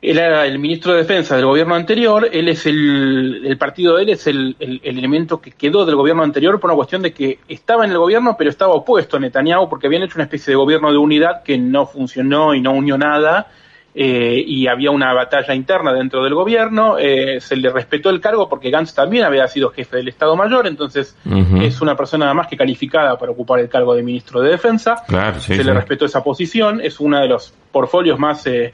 [SPEAKER 10] él era el ministro de Defensa del gobierno anterior, él es el, el partido de él es el, el, elemento que quedó del gobierno anterior por una cuestión de que estaba en el gobierno pero estaba opuesto a Netanyahu porque habían hecho una especie de gobierno de unidad que no funcionó y no unió nada eh, y había una batalla interna dentro del gobierno, eh, se le respetó el cargo porque Gantz también había sido jefe del Estado Mayor, entonces es una persona más que calificada para ocupar el cargo de ministro de Defensa, se le respetó esa posición, es uno de los portfolios más... Eh,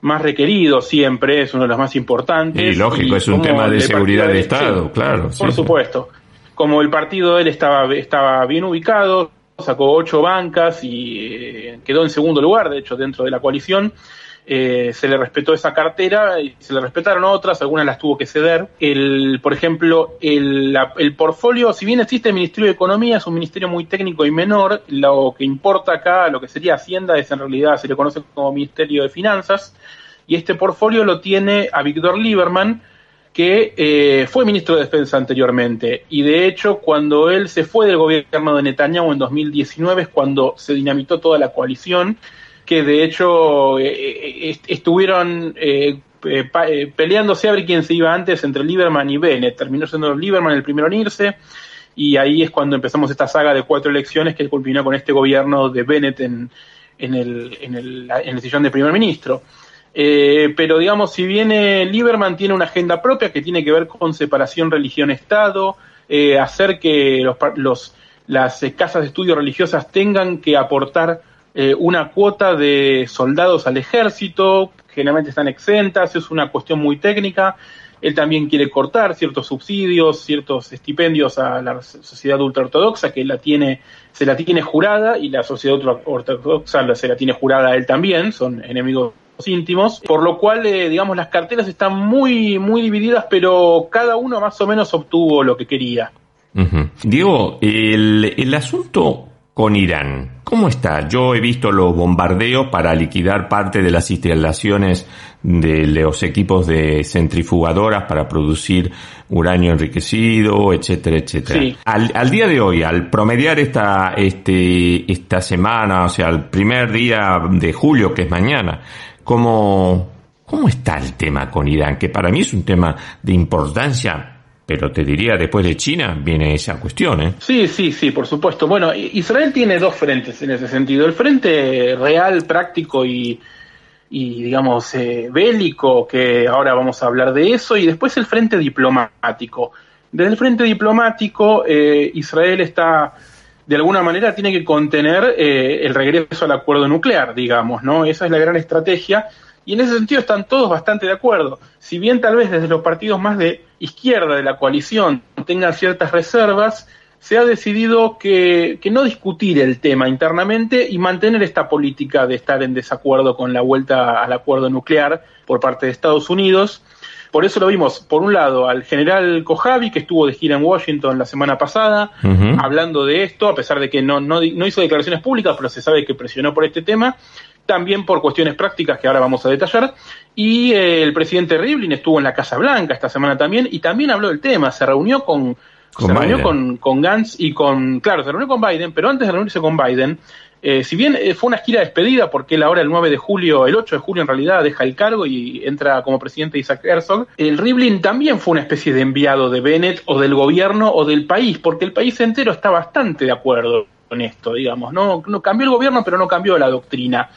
[SPEAKER 10] más requerido siempre, es uno de los más importantes.
[SPEAKER 1] Y lógico, es un tema de seguridad de Estado, claro.
[SPEAKER 10] Por supuesto. Como el partido de él estaba, estaba bien ubicado, sacó ocho bancas y eh, quedó en segundo lugar, de hecho, dentro de la coalición. Eh, se le respetó esa cartera y se le respetaron otras, algunas las tuvo que ceder. El, por ejemplo, el, el portfolio, si bien existe el Ministerio de Economía, es un ministerio muy técnico y menor, lo que importa acá, lo que sería Hacienda, es en realidad, se le conoce como Ministerio de Finanzas, y este portfolio lo tiene a Víctor Lieberman, que eh, fue ministro de Defensa anteriormente. Y de hecho, cuando él se fue del gobierno de Netanyahu en 2019 es cuando se dinamitó toda la coalición que de hecho eh, eh, estuvieron eh, peleándose a ver quién se iba antes entre Lieberman y Bennett. Terminó siendo Lieberman el primero en irse y ahí es cuando empezamos esta saga de cuatro elecciones que culminó con este gobierno de Bennett en, en, el, en, el, en el sillón de primer ministro. pero digamos, si bien Lieberman tiene una agenda propia que tiene que ver con separación religión-Estado, hacer que los, los, las casas de estudio religiosas tengan que aportar eh, una cuota de soldados al ejército, generalmente están exentas, es una cuestión muy técnica. Él también quiere cortar ciertos subsidios, ciertos estipendios a la sociedad ultraortodoxa que la tiene, se la tiene jurada y la sociedad ultraortodoxa se la tiene jurada a él también, son enemigos íntimos, por lo cual, eh, digamos, las carteras están muy, muy divididas, pero cada uno más o menos obtuvo lo que quería.
[SPEAKER 1] Diego, el, el asunto con Irán. ¿Cómo está? Yo he visto los bombardeos para liquidar parte de las instalaciones de los equipos de centrifugadoras para producir uranio enriquecido, etcétera, etcétera. Al, día de hoy, al promediar esta, este, esta semana, o sea, el primer día de julio, que es mañana, ¿cómo, cómo está el tema con Irán? Que para mí es un tema de importancia pero te diría, después de China viene esa cuestión, ¿eh?
[SPEAKER 10] Sí, sí, sí, por supuesto. Bueno, Israel tiene dos frentes en ese sentido. El frente real, práctico y, y digamos, eh, bélico, que ahora vamos a hablar de eso, y después el frente diplomático. Desde el frente diplomático, eh, Israel está, de alguna manera, tiene que contener eh, el regreso al acuerdo nuclear, digamos, ¿no? Esa es la gran estrategia y en ese sentido están todos bastante de acuerdo. Si bien tal vez desde los partidos más de izquierda de la coalición tengan ciertas reservas, se ha decidido que, no discutir el tema internamente y mantener esta política de estar en desacuerdo con la vuelta al acuerdo nuclear por parte de Estados Unidos. Por eso lo vimos, por un lado, al general Kojavi, que estuvo de gira en Washington la semana pasada, hablando de esto, a pesar de que no, no, no, hizo declaraciones públicas, pero se sabe que presionó por este tema también por cuestiones prácticas que ahora vamos a detallar. Y eh, el presidente Rivlin estuvo en la Casa Blanca esta semana también y también habló del tema. Se reunió con, se reunió con, con Gantz y con, claro, se reunió con Biden, pero antes de reunirse con Biden, eh, si bien eh, fue una gira despedida, porque él ahora el 9 de julio, el 8 de julio en realidad, deja el cargo y entra como presidente Isaac Herzog, el Rivlin también fue una especie de enviado de Bennett o del gobierno o del país, porque el país entero está bastante de acuerdo con esto, digamos. No, no cambió el gobierno, pero no cambió la doctrina.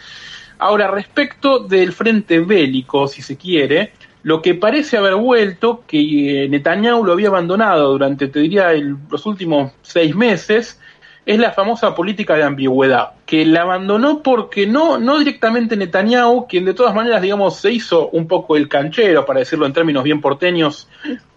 [SPEAKER 10] Ahora, respecto del frente bélico, si se quiere, lo que parece haber vuelto, que eh, Netanyahu lo había abandonado durante, te diría, los últimos seis meses, es la famosa política de ambigüedad, que la abandonó porque no, no directamente Netanyahu, quien de todas maneras, digamos, se hizo un poco el canchero, para decirlo en términos bien porteños,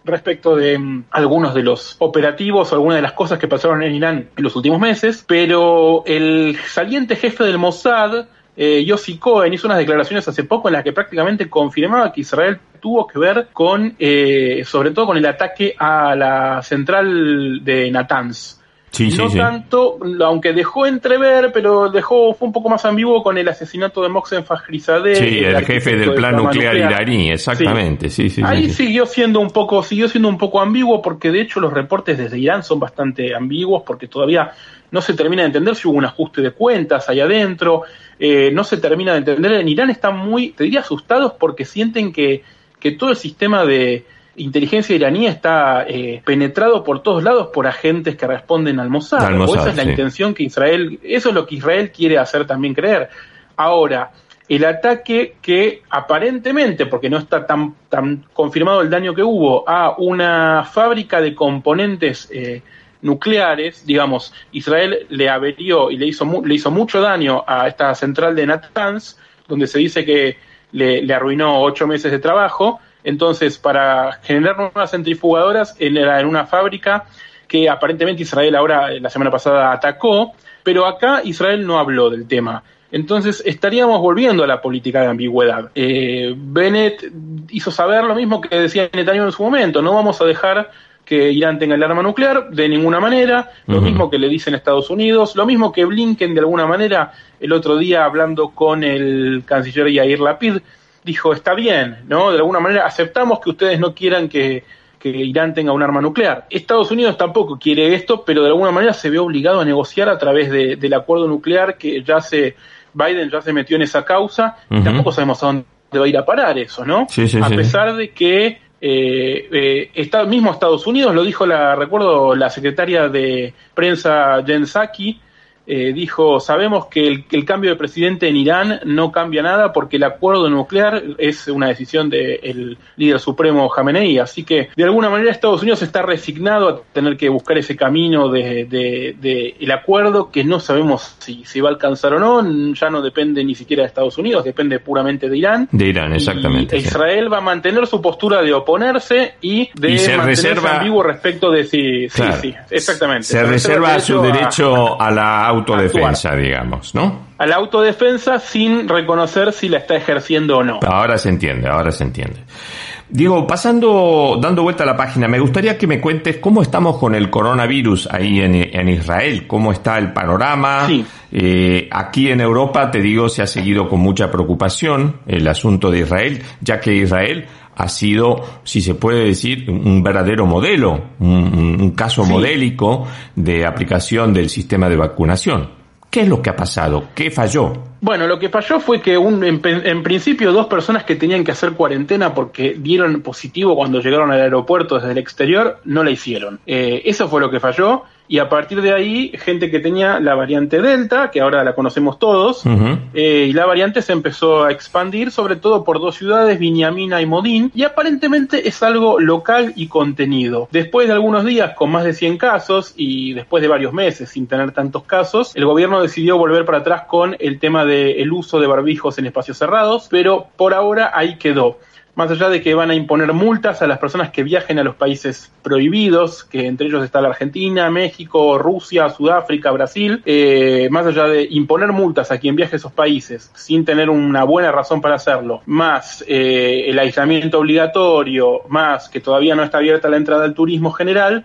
[SPEAKER 10] respecto de mm, algunos de los operativos o algunas de las cosas que pasaron en Irán en los últimos meses, pero el saliente jefe del Mossad, eh, Yossi Cohen hizo unas declaraciones hace poco en las que prácticamente confirmaba que Israel tuvo que ver con, eh, sobre todo con el ataque a la central de Natanz. No tanto, aunque dejó entrever, pero dejó fue un poco más ambiguo con el asesinato de Mohsen Fakhrizadeh.
[SPEAKER 1] Sí, el, jefe del plan nuclear, iraní, exactamente. Sí. Sí,
[SPEAKER 10] Ahí siguió siendo un poco, siguió siendo un poco ambiguo porque de hecho los reportes desde Irán son bastante ambiguos porque todavía no se termina de entender si hubo un ajuste de cuentas ahí adentro, eh, no se termina de entender. En Irán están muy, te diría, asustados porque sienten que, que todo el sistema de inteligencia iraní está eh, penetrado por todos lados por agentes que responden al Mossad. o esa es la intención que Israel, eso es lo que Israel quiere hacer también creer. Ahora, el ataque que aparentemente, porque no está tan, tan confirmado el daño que hubo, a una fábrica de componentes eh, nucleares, digamos, Israel le averió y le hizo, le hizo mucho daño a esta central de Natanz, donde se dice que le, arruinó ocho meses de trabajo. Entonces, para generar nuevas centrifugadoras, en, en una fábrica que aparentemente Israel ahora, la semana pasada, atacó, pero acá Israel no habló del tema. Entonces estaríamos volviendo a la política de ambigüedad. Eh, Bennett hizo saber lo mismo que decía Netanyahu en su momento, no vamos a dejar que Irán tenga el arma nuclear, de ninguna manera, lo mismo que le dicen Estados Unidos, lo mismo que Blinken de alguna manera el otro día hablando con el canciller Yair Lapid, dijo, está bien, ¿no? De alguna manera aceptamos que ustedes no quieran que, Irán tenga un arma nuclear. Estados Unidos tampoco quiere esto, pero de alguna manera se ve obligado a negociar a través del acuerdo nuclear que ya se, Biden ya se metió en esa causa, y tampoco sabemos a dónde va a ir a parar eso, ¿no? a pesar de que eh, eh, está, mismo Estados Unidos, lo dijo la, recuerdo, la secretaria de prensa Jen Psaki, eh, dijo, sabemos que el, que el, cambio de presidente en Irán no cambia nada porque el acuerdo nuclear es una decisión del líder supremo Jamenei, así que de alguna manera Estados Unidos está resignado a tener que buscar ese camino de, de, de el acuerdo que no sabemos si se va a alcanzar o no, ya no depende ni siquiera de Estados Unidos, depende puramente de Irán.
[SPEAKER 1] De Irán, exactamente.
[SPEAKER 10] Y Israel va a mantener su postura de oponerse y de
[SPEAKER 1] y se
[SPEAKER 10] mantenerse
[SPEAKER 1] reserva,
[SPEAKER 10] ambiguo respecto de si,
[SPEAKER 1] Claro.
[SPEAKER 10] sí, sí, exactamente.
[SPEAKER 1] Se reserva su derecho
[SPEAKER 10] a-
[SPEAKER 1] a la autodefensa, digamos, ¿no?
[SPEAKER 10] a la autodefensa sin reconocer si la está ejerciendo o no.
[SPEAKER 1] Ahora se entiende, ahora se entiende. Diego, pasando, dando vuelta a la página, me gustaría que me cuentes cómo estamos con el coronavirus ahí en, en Israel, cómo está el panorama. Eh, aquí en Europa, te digo, se ha seguido con mucha preocupación el asunto de Israel, ya que Israel ha sido, si se puede decir, un verdadero modelo, un, caso
[SPEAKER 10] Sí.
[SPEAKER 1] modélico de aplicación del sistema de vacunación. ¿Qué es lo que ha pasado? ¿Qué falló?
[SPEAKER 10] Bueno, lo que falló fue que un, en, en principio dos personas que tenían que hacer cuarentena porque dieron positivo cuando llegaron al aeropuerto desde el exterior, no la hicieron. Eh, eso fue lo que falló y a partir de ahí gente que tenía la variante Delta, que ahora la conocemos todos, eh, y la variante se empezó a expandir sobre todo por dos ciudades, Viñamina y Modín, y aparentemente es algo local y contenido. Después de algunos días con más de 100 casos y después de varios meses sin tener tantos casos, el gobierno decidió volver para atrás con el tema del uso de barbijos en espacios cerrados, pero por ahora ahí quedó. Más allá de que van a imponer multas a las personas que viajen a los países prohibidos, que entre ellos está la Argentina, México, Rusia, Sudáfrica, Brasil, eh, más allá de imponer multas a quien viaje a esos países sin tener una buena razón para hacerlo, más eh, el aislamiento obligatorio, más que todavía no está abierta la entrada al turismo general,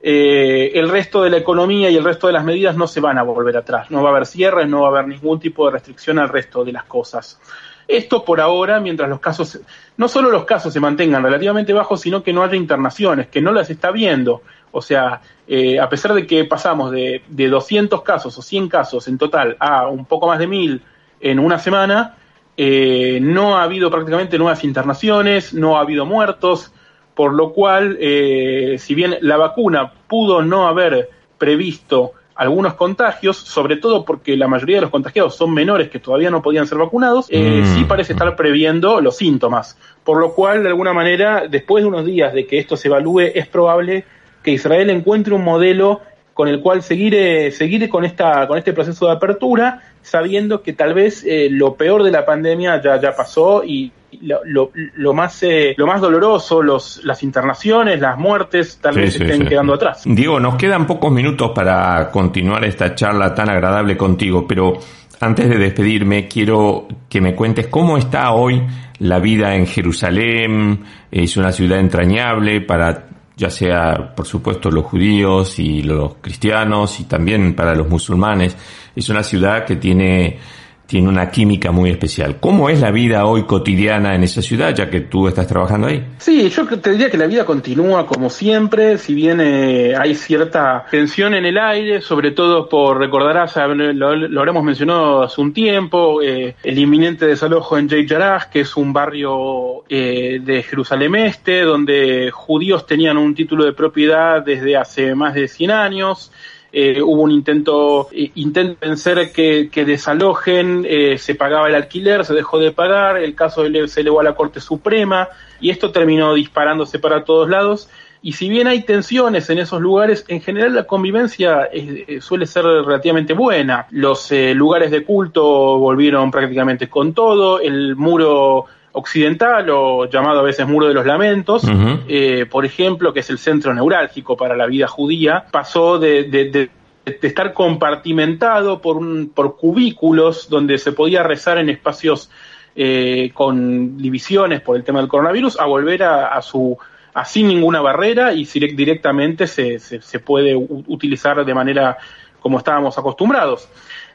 [SPEAKER 10] eh, el resto de la economía y el resto de las medidas no se van a volver atrás. No va a haber cierres, no va a haber ningún tipo de restricción al resto de las cosas. Esto por ahora, mientras los casos, no solo los casos se mantengan relativamente bajos, sino que no haya internaciones, que no las está viendo. O sea, eh, a pesar de que pasamos de, de 200 casos o 100 casos en total a un poco más de 1000 en una semana, eh, no ha habido prácticamente nuevas internaciones, no ha habido muertos, por lo cual, eh, si bien la vacuna pudo no haber previsto algunos contagios, sobre todo porque la mayoría de los contagiados son menores que todavía no podían ser vacunados, eh,
[SPEAKER 1] Mm.
[SPEAKER 10] sí parece estar previendo los síntomas. Por lo cual, de alguna manera, después de unos días de que esto se evalúe, es probable que Israel encuentre un modelo con el cual seguir, eh, seguir con, esta, con este proceso de apertura, sabiendo que tal vez eh, lo peor de la pandemia ya, ya pasó y lo, lo, lo más, eh, lo más doloroso, los, las internaciones, las muertes, tal vez
[SPEAKER 1] sí,
[SPEAKER 10] estén
[SPEAKER 1] sí.
[SPEAKER 10] quedando atrás.
[SPEAKER 1] Diego, nos quedan pocos minutos para continuar esta charla tan agradable contigo, pero antes de despedirme quiero que me cuentes cómo está hoy la vida en Jerusalén. Es una ciudad entrañable para ya sea por supuesto los judíos y los cristianos y también para los musulmanes. Es una ciudad que tiene tiene una química muy especial. ¿Cómo es la vida hoy cotidiana en esa ciudad, ya que tú estás trabajando ahí?
[SPEAKER 10] Sí, yo te diría que la vida continúa como siempre, si bien eh, hay cierta tensión en el aire, sobre todo por, recordarás, lo, lo habremos mencionado hace un tiempo, eh, el inminente desalojo en Jeit que es un barrio eh, de Jerusalén Este, donde judíos tenían un título de propiedad desde hace más de 100 años. Eh, hubo un intento, eh, intento vencer que, que desalojen, eh, se pagaba el alquiler, se dejó de pagar, el caso se elevó a la Corte Suprema y esto terminó disparándose para todos lados. Y si bien hay tensiones en esos lugares, en general la convivencia eh, suele ser relativamente buena. Los lugares de culto volvieron prácticamente con todo, el muro occidental o llamado a veces muro de los lamentos, eh, por ejemplo, que es el centro neurálgico para la vida judía, pasó de, de- de- de estar compartimentado por, un, por cubículos donde se podía rezar en espacios eh, con divisiones por el tema del coronavirus a volver a, a su a sin ninguna barrera y direct- directamente se, se, se puede utilizar de manera como estábamos acostumbrados.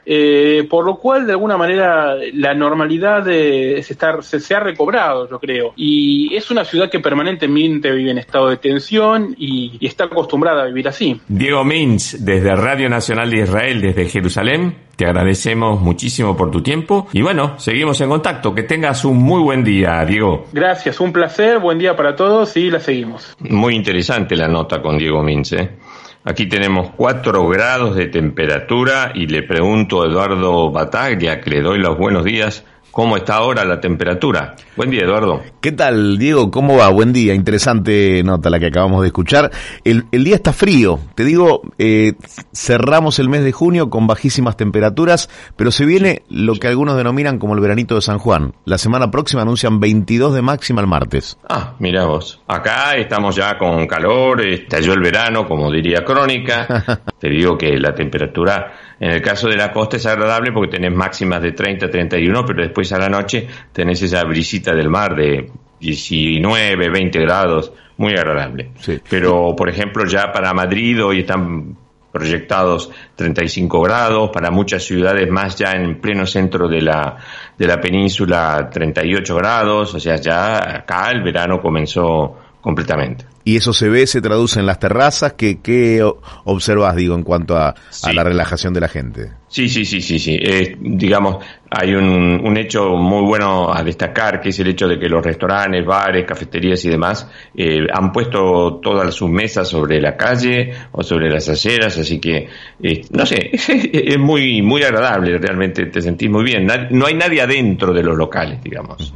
[SPEAKER 10] Eh, por lo cual, de alguna manera, la normalidad eh, se, está- se, se ha recobrado, yo creo. Y es una ciudad que permanentemente vive en estado de tensión y, y está acostumbrada a vivir así.
[SPEAKER 1] Diego Mins, desde Radio Nacional de Israel, desde Jerusalén, te agradecemos muchísimo por tu tiempo y bueno, seguimos en contacto. Que tengas un muy buen día, Diego.
[SPEAKER 10] Gracias, un placer, buen día para todos y la seguimos.
[SPEAKER 1] Muy interesante la nota con Diego Mins. Aquí tenemos 4 grados de temperatura y le pregunto a Eduardo Bataglia, que le doy los buenos días, ¿Cómo está ahora la temperatura? Buen día, Eduardo.
[SPEAKER 11] ¿Qué tal, Diego? ¿Cómo va? Buen día. Interesante nota la que acabamos de escuchar. El, día está frío. Te digo, eh, cerramos el mes de junio con bajísimas temperaturas, pero se viene lo que algunos denominan como el veranito de San Juan. La semana próxima anuncian 22 de máxima el martes.
[SPEAKER 1] Ah, mira vos. Acá estamos ya con calor, estalló el verano, como diría Crónica. Te digo que la temperatura en el caso de la costa es agradable porque tenés máximas de 30, 31, pero después a la noche tenés esa brisita del mar de 19, 20 grados, muy agradable. Pero, por ejemplo, ya para Madrid hoy están proyectados 35 grados, para muchas ciudades más ya en pleno centro de la, de la península 38 grados, o sea, ya acá el verano comenzó completamente.
[SPEAKER 11] ¿Y eso se ve, se traduce en las terrazas? ¿Qué, qué observas, digo, en cuanto a, la relajación de la gente?
[SPEAKER 1] Sí, sí, sí, sí, sí. digamos, hay un, un, hecho muy bueno a destacar, que es el hecho de que los restaurantes, bares, cafeterías y demás eh, han puesto todas sus mesas sobre la calle o sobre las aceras, así que, eh, no sé, es muy, muy agradable, realmente te sentís muy bien. No hay nadie adentro de los locales, digamos.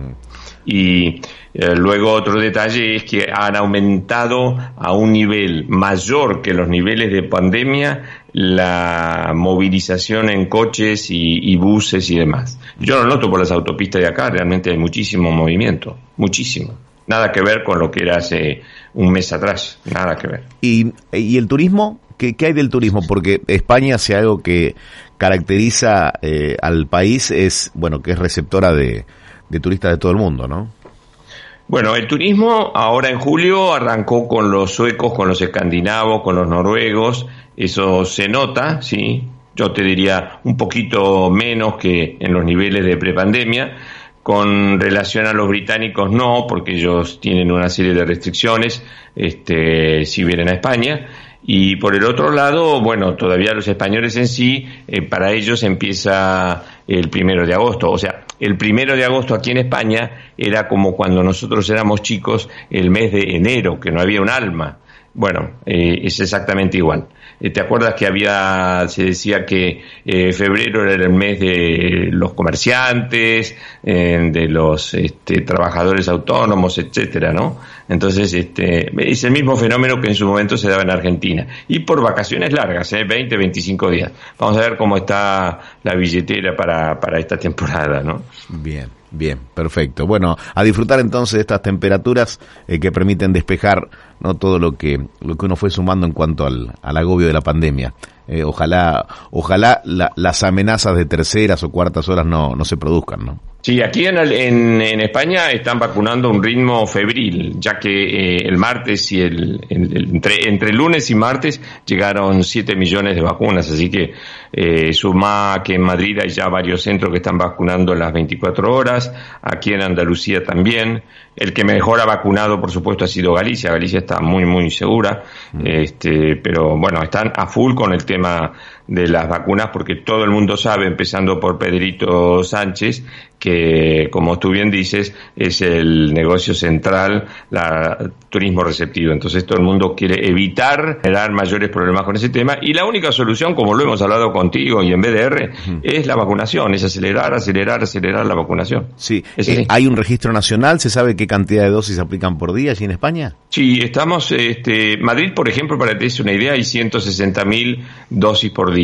[SPEAKER 1] Y eh, luego otro detalle es que han aumentado a un nivel mayor que los niveles de pandemia la movilización en coches y, buses y demás. Yo lo noto por las autopistas de acá, realmente hay muchísimo movimiento, muchísimo. Nada que ver con lo que era hace un mes atrás, nada que ver.
[SPEAKER 11] ¿Y, el turismo? ¿Qué, hay del turismo? Porque España hace algo que caracteriza eh, al país, es, bueno, que es receptora de, de turistas de todo el mundo, ¿no?
[SPEAKER 1] Bueno, el turismo ahora en julio arrancó con los suecos, con los escandinavos, con los noruegos, eso se nota, sí, yo te diría un poquito menos que en los niveles de prepandemia, con relación a los británicos no, porque ellos tienen una serie de restricciones este, si vienen a España. Y por el otro lado, bueno, todavía los españoles en sí, eh, para ellos empieza el primero de agosto. O sea, el primero de agosto aquí en España era como cuando nosotros éramos chicos el mes de enero, que no había un alma. Bueno, eh, es exactamente igual. Eh, ¿Te acuerdas que había, se decía que eh, febrero era el mes de los comerciantes, de los este, trabajadores autónomos, etcétera, ¿no? Entonces, este, es el mismo fenómeno que en su momento se daba en Argentina. Y por vacaciones largas, ¿eh? 20, 25 días. Vamos a ver cómo está la billetera para, para esta temporada, ¿no?
[SPEAKER 11] Bien. Bien, perfecto. Bueno, a disfrutar entonces de estas temperaturas eh, que permiten despejar no todo lo que lo que uno fue sumando en cuanto al, al agobio de la pandemia. Eh, ojalá ojalá las amenazas de terceras o cuartas horas no, no se produzcan, ¿no?
[SPEAKER 1] Sí, aquí en, en, España están vacunando a un ritmo febril, ya que eh, el martes y el, entre, entre lunes y martes llegaron 7 millones de vacunas, así que eh, suma que en Madrid hay ya varios centros que están vacunando las 24 horas, aquí en Andalucía también. El que mejor ha vacunado, por supuesto, ha sido Galicia. Galicia está muy, muy segura, mm. este, pero bueno, están a full con el tema 嘛。De las vacunas porque todo el mundo sabe, empezando por Pedrito Sánchez, que como tú bien dices, es el negocio central, la turismo receptivo. Entonces todo el mundo quiere evitar generar mayores problemas con ese tema y la única solución, como lo hemos hablado contigo y en BDR, es la vacunación, es acelerar, acelerar, acelerar la vacunación.
[SPEAKER 11] Sí, eh, ¿hay un registro nacional? ¿Se sabe qué cantidad de dosis aplican por día allí en España?
[SPEAKER 1] Sí, estamos, este, Madrid, por ejemplo, para que te des una idea, hay 160 mil dosis por día.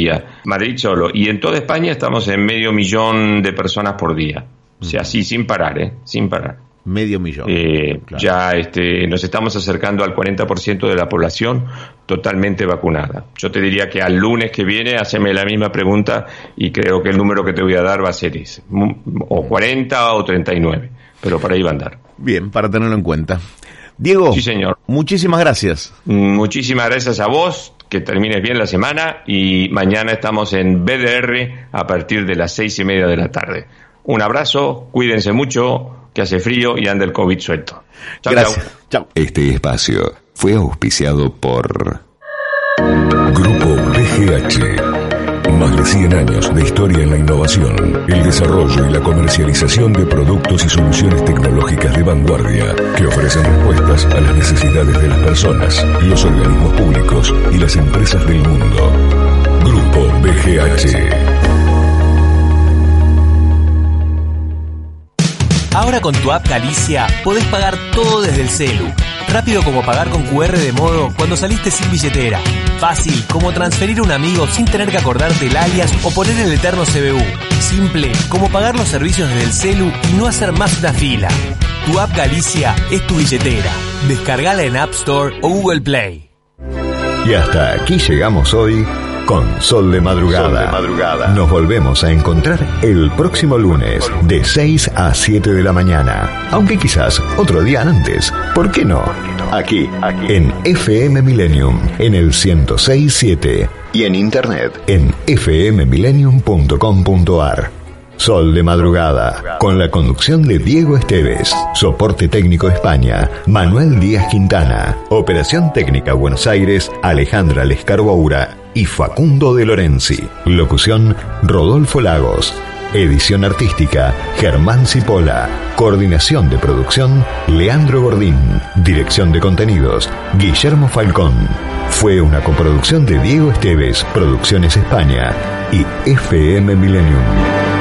[SPEAKER 1] Madrid solo. Y en toda España estamos en medio millón de personas por día. O sea, sí, sin parar, ¿eh? Sin parar.
[SPEAKER 11] Medio millón.
[SPEAKER 1] Eh, ya este, nos estamos acercando al 40% de la población totalmente vacunada. Yo te diría que al lunes que viene, haceme la misma pregunta y creo que el número que te voy a dar va a ser ese. O 40 o 39. Pero por ahí va a andar.
[SPEAKER 11] Bien, para tenerlo en cuenta. Diego.
[SPEAKER 1] Sí, señor.
[SPEAKER 11] Muchísimas gracias.
[SPEAKER 1] Muchísimas gracias a vos que termines bien la semana y mañana estamos en BDR a partir de las seis y media de la tarde. Un abrazo, cuídense mucho, que hace frío y anda el COVID suelto.
[SPEAKER 11] Gracias. Chao.
[SPEAKER 2] Este espacio fue auspiciado por Grupo BGH.
[SPEAKER 12] Más de 100 años de historia en la innovación, el desarrollo y la comercialización de productos y soluciones tecnológicas de vanguardia que ofrecen respuestas a las necesidades de las personas, los organismos públicos y las empresas del mundo. Grupo BGH.
[SPEAKER 3] Ahora con tu app Galicia podés pagar todo desde el celu. Rápido como pagar con QR de modo cuando saliste sin billetera. Fácil como transferir a un amigo sin tener que acordarte el alias o poner el eterno CBU. Simple como pagar los servicios desde el celu y no hacer más una fila. Tu app Galicia es tu billetera. Descargala en App Store o Google Play.
[SPEAKER 2] Y hasta aquí llegamos hoy con Sol de Madrugada.
[SPEAKER 13] Sol de Madrugada.
[SPEAKER 2] Nos volvemos a encontrar el próximo lunes de 6 a 7 de la mañana. Aunque quizás otro día antes. ¿Por qué no? Aquí, aquí. En FM Millennium, en el 1067. Y en internet, en fmmillennium.com.ar. Sol de Madrugada, con la conducción de Diego Esteves, soporte técnico España, Manuel Díaz Quintana, operación técnica Buenos Aires, Alejandra Lescarboura y Facundo de Lorenzi, locución Rodolfo Lagos, edición artística Germán Cipolla, coordinación de producción Leandro Gordín, dirección de contenidos Guillermo Falcón. Fue una coproducción de Diego Esteves, Producciones España y FM Millennium.